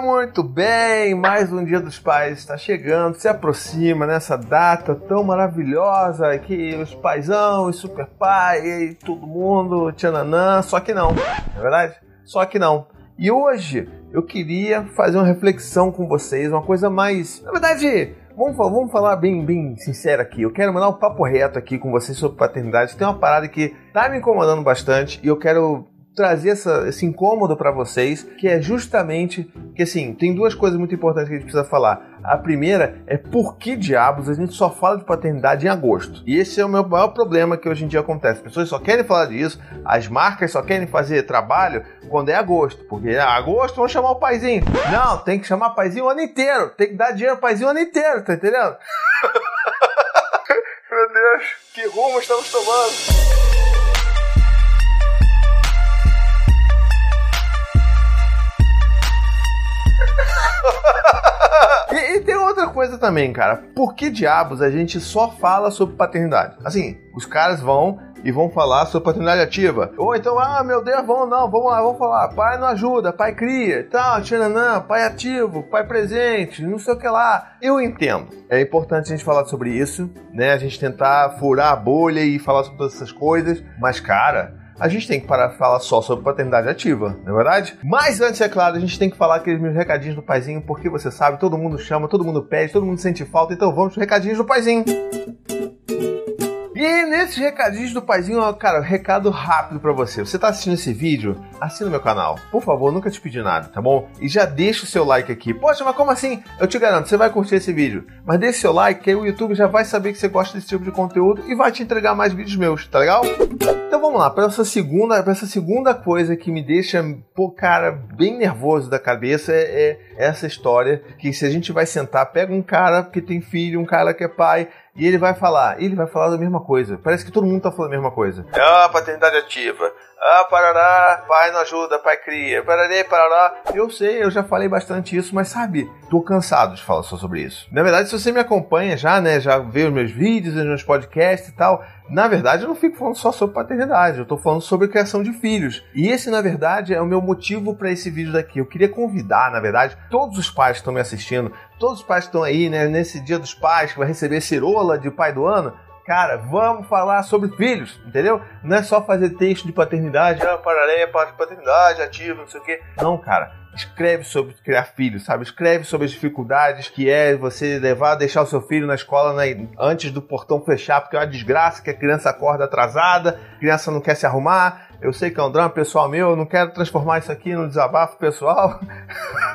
Muito bem! Mais um Dia dos Pais está chegando, se aproxima nessa data tão maravilhosa que os paizão, os super pai, e todo mundo, tchananã, só que não, não é verdade? Só que não. E hoje eu queria fazer uma reflexão com vocês, uma coisa mais. Na verdade, vamos, vamos falar bem, bem sincero aqui. Eu quero mandar um papo reto aqui com vocês sobre paternidade. Tem uma parada que tá me incomodando bastante e eu quero trazer essa, esse incômodo para vocês, que é justamente que assim, tem duas coisas muito importantes que a gente precisa falar. A primeira é por que diabos a gente só fala de paternidade em agosto. E esse é o meu maior problema que hoje em dia acontece. As pessoas só querem falar disso, as marcas só querem fazer trabalho quando é agosto. Porque é agosto vamos chamar o paizinho. Não, tem que chamar o paizinho o ano inteiro. Tem que dar dinheiro ao paizinho o ano inteiro, tá entendendo? meu Deus, que rumo estamos tomando? e, e, tem outra coisa também, cara. Por que diabos a gente só fala sobre paternidade? Assim, os caras vão e vão falar sobre paternidade ativa. Ou então, ah, meu Deus, vamos não, vamos lá, vamos falar. Pai não ajuda, pai cria, tal, tchananã, pai ativo, pai presente, não sei o que lá. Eu entendo. É importante a gente falar sobre isso, né? A gente tentar furar a bolha e falar sobre todas essas coisas. Mas, cara, a gente tem que parar de falar só sobre paternidade ativa, não é verdade? Mas antes, é claro, a gente tem que falar aqueles meus recadinhos do paizinho, porque você sabe, todo mundo chama, todo mundo pede, todo mundo sente falta, então vamos para os recadinhos do paizinho. E nesses recadinhos do paizinho, cara, recado rápido para você. Você tá assistindo esse vídeo? Assina meu canal. Por favor, nunca te pedi nada, tá bom? E já deixa o seu like aqui. Poxa, mas como assim? Eu te garanto, você vai curtir esse vídeo. Mas deixa o seu like, que aí o YouTube já vai saber que você gosta desse tipo de conteúdo e vai te entregar mais vídeos meus, tá legal? Então vamos lá, para essa segunda, para essa segunda coisa que me deixa, pô, cara, bem nervoso da cabeça é, é essa história que se a gente vai sentar, pega um cara que tem filho, um cara que é pai, e ele vai falar, ele vai falar da mesma coisa. Parece que todo mundo tá falando a mesma coisa. Ah, paternidade ativa. Ah, parará, pai não ajuda, pai cria. Pararê, parará. Eu sei, eu já falei bastante isso, mas sabe, tô cansado de falar só sobre isso. Na verdade, se você me acompanha já, né, já vê os meus vídeos, os meus podcasts e tal, na verdade, eu não fico falando só sobre paternidade, eu estou falando sobre criação de filhos. E esse, na verdade, é o meu motivo para esse vídeo daqui. Eu queria convidar, na verdade, todos os pais que estão me assistindo, todos os pais que estão aí, né, nesse Dia dos Pais, que vai receber cirola de pai do ano, Cara, vamos falar sobre filhos, entendeu? Não é só fazer texto de paternidade, ah, paralelo, paternidade, ativo, não sei o quê. Não, cara escreve sobre criar filhos, sabe? Escreve sobre as dificuldades que é você levar, deixar o seu filho na escola né, antes do portão fechar, porque é uma desgraça que a criança acorda atrasada, a criança não quer se arrumar. Eu sei que é um drama pessoal meu, eu não quero transformar isso aqui num desabafo pessoal.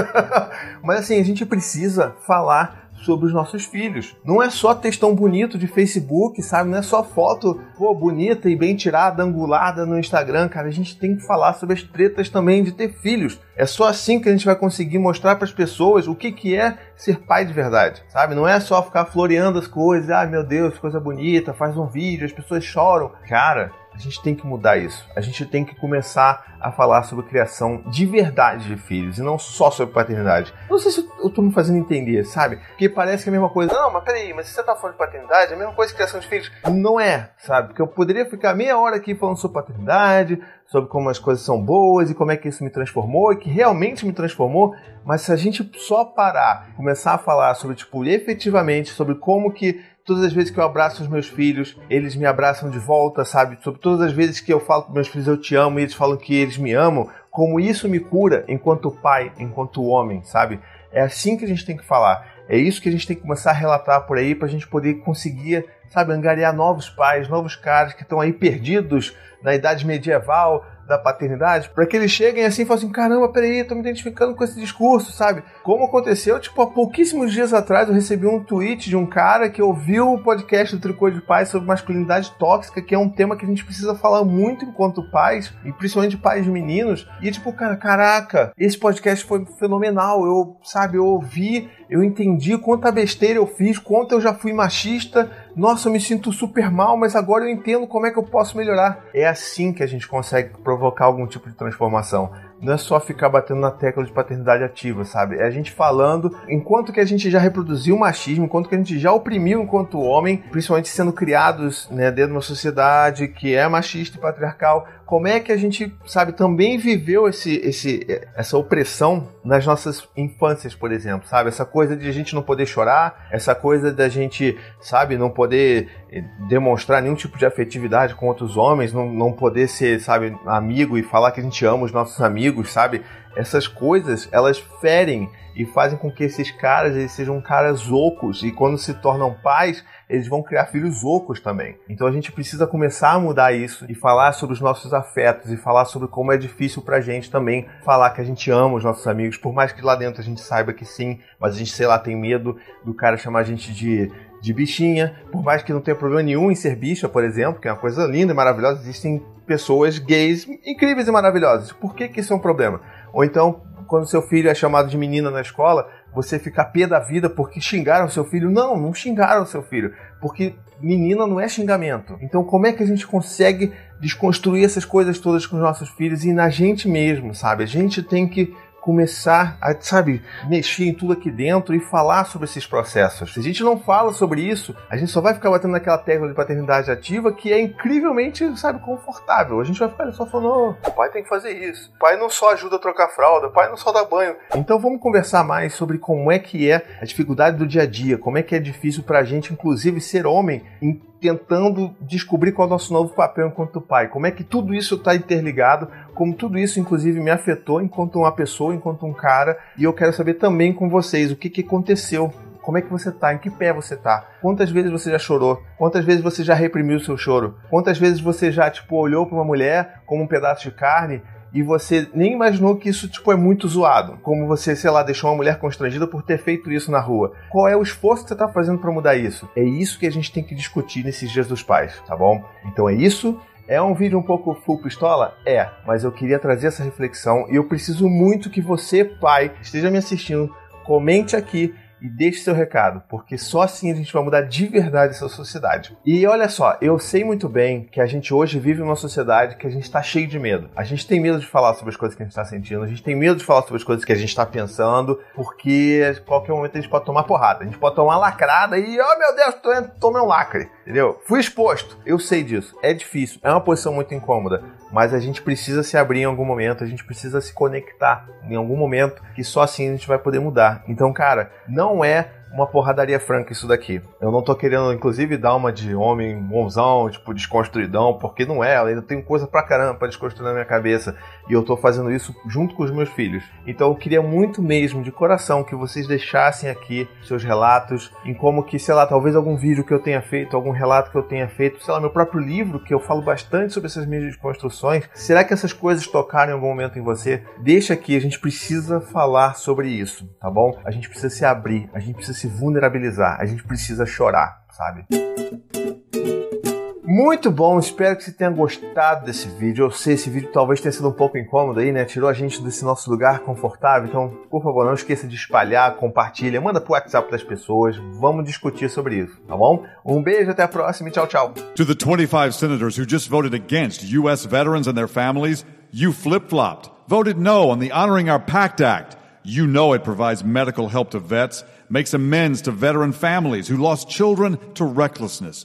Mas assim, a gente precisa falar sobre os nossos filhos. Não é só textão bonito de Facebook, sabe? Não é só foto pô, bonita e bem tirada, angulada no Instagram, cara. A gente tem que falar sobre as tretas também de ter filhos. É só assim que a gente vai conseguir mostrar para as pessoas o que, que é ser pai de verdade, sabe? Não é só ficar floreando as coisas, ah, meu Deus, coisa bonita, faz um vídeo, as pessoas choram. Cara, a gente tem que mudar isso. A gente tem que começar a falar sobre criação de verdade de filhos e não só sobre paternidade. Não sei se eu tô me fazendo entender, sabe? Porque parece que é a mesma coisa. Não, mas peraí, mas se você tá falando de paternidade, é a mesma coisa que criação de filhos. Não é, sabe? Porque eu poderia ficar meia hora aqui falando sobre paternidade, sobre como as coisas são boas e como é que isso me transformou e que realmente me transformou, mas se a gente só parar, começar a falar sobre, tipo, efetivamente, sobre como que todas as vezes que eu abraço os meus filhos, eles me abraçam de volta, sabe? Sobre todas as vezes que eu falo com meus filhos eu te amo e eles falam que eles me amam, como isso me cura enquanto pai, enquanto homem, sabe? É assim que a gente tem que falar. É isso que a gente tem que começar a relatar por aí para a gente poder conseguir, sabe, angariar novos pais, novos caras que estão aí perdidos na idade medieval, da paternidade, para que eles cheguem assim e falem assim: caramba, peraí, tô me identificando com esse discurso, sabe? Como aconteceu, tipo, há pouquíssimos dias atrás eu recebi um tweet de um cara que ouviu o podcast do Tricô de Pais sobre masculinidade tóxica, que é um tema que a gente precisa falar muito enquanto pais, e principalmente pais meninos. E tipo, cara, caraca, esse podcast foi fenomenal. Eu, sabe, eu ouvi, eu entendi quanta besteira eu fiz, quanto eu já fui machista. Nossa, eu me sinto super mal, mas agora eu entendo como é que eu posso melhorar. É assim que a gente consegue provocar algum tipo de transformação. Não é só ficar batendo na tecla de paternidade ativa, sabe? É a gente falando, enquanto que a gente já reproduziu o machismo, enquanto que a gente já oprimiu enquanto homem, principalmente sendo criados né, dentro de uma sociedade que é machista e patriarcal, como é que a gente, sabe, também viveu esse, esse, essa opressão nas nossas infâncias, por exemplo, sabe? Essa coisa de a gente não poder chorar, essa coisa da gente, sabe, não poder eh, demonstrar nenhum tipo de afetividade com outros homens, não, não poder ser, sabe, amigo e falar que a gente ama os nossos amigos, sabe? Essas coisas, elas ferem e fazem com que esses caras eles sejam caras ocos e quando se tornam pais, eles vão criar filhos ocos também. Então a gente precisa começar a mudar isso e falar sobre os nossos afetos e falar sobre como é difícil pra gente também falar que a gente ama os nossos amigos, por mais que lá dentro a gente saiba que sim, mas a gente, sei lá, tem medo do cara chamar a gente de de bichinha, por mais que não tenha problema nenhum em ser bicha, por exemplo, que é uma coisa linda e maravilhosa, existem pessoas gays incríveis e maravilhosas. Por que, que isso é um problema? Ou então, quando seu filho é chamado de menina na escola, você fica pé da vida porque xingaram seu filho. Não, não xingaram seu filho. Porque menina não é xingamento. Então, como é que a gente consegue desconstruir essas coisas todas com os nossos filhos e na gente mesmo, sabe? A gente tem que começar a, sabe, mexer em tudo aqui dentro e falar sobre esses processos. Se a gente não fala sobre isso, a gente só vai ficar batendo naquela tecla de paternidade ativa que é incrivelmente, sabe, confortável. A gente vai ficar só falando, o pai tem que fazer isso. Pai não só ajuda a trocar fralda, o pai não só dá banho. Então vamos conversar mais sobre como é que é a dificuldade do dia a dia, como é que é difícil pra gente, inclusive, ser homem em tentando descobrir qual é o nosso novo papel enquanto pai. Como é que tudo isso está interligado, como tudo isso, inclusive, me afetou enquanto uma pessoa, enquanto um cara. E eu quero saber também com vocês o que, que aconteceu. Como é que você tá? Em que pé você tá? Quantas vezes você já chorou? Quantas vezes você já reprimiu o seu choro? Quantas vezes você já, tipo, olhou para uma mulher como um pedaço de carne e você nem imaginou que isso tipo é muito zoado, como você, sei lá, deixou uma mulher constrangida por ter feito isso na rua. Qual é o esforço que você está fazendo para mudar isso? É isso que a gente tem que discutir nesses dias dos pais, tá bom? Então é isso. É um vídeo um pouco full pistola? É, mas eu queria trazer essa reflexão e eu preciso muito que você, pai, esteja me assistindo, comente aqui e deixe seu recado, porque só assim a gente vai mudar de verdade essa sociedade. E olha só, eu sei muito bem que a gente hoje vive numa sociedade que a gente está cheio de medo. A gente tem medo de falar sobre as coisas que a gente está sentindo, a gente tem medo de falar sobre as coisas que a gente está pensando, porque qualquer momento a gente pode tomar porrada, a gente pode tomar uma lacrada e, oh meu Deus, tô, tomei um lacre, entendeu? Fui exposto, eu sei disso. É difícil, é uma posição muito incômoda, mas a gente precisa se abrir em algum momento, a gente precisa se conectar em algum momento, que só assim a gente vai poder mudar. Então, cara, não é uma porradaria franca isso daqui. Eu não tô querendo, inclusive, dar uma de homem bonzão, tipo, desconstruidão, porque não é. Eu ainda tenho coisa pra caramba pra desconstruir na minha cabeça. E eu tô fazendo isso junto com os meus filhos. Então eu queria muito mesmo, de coração, que vocês deixassem aqui seus relatos em como que, sei lá, talvez algum vídeo que eu tenha feito, algum relato que eu tenha feito, sei lá, meu próprio livro, que eu falo bastante sobre essas minhas desconstruções. Será que essas coisas tocaram em algum momento em você? Deixa aqui, a gente precisa falar sobre isso, tá bom? A gente precisa se abrir, a gente precisa se vulnerabilizar, a gente precisa chorar, sabe? Muito bom, espero que você tenha gostado desse vídeo. Eu sei, esse vídeo talvez tenha sido um pouco incômodo aí, né? Tirou a gente desse nosso lugar confortável. Então, por favor, não esqueça de espalhar, compartilha, manda pro WhatsApp das pessoas. Vamos discutir sobre isso, tá bom? Um beijo, até a próxima e tchau, tchau. To the 25 senators who just voted against U.S. veterans and their families, you flip-flopped. Voted no on the Honoring Our Pact Act. You know it provides medical help to vets, makes amends to veteran families who lost children to recklessness.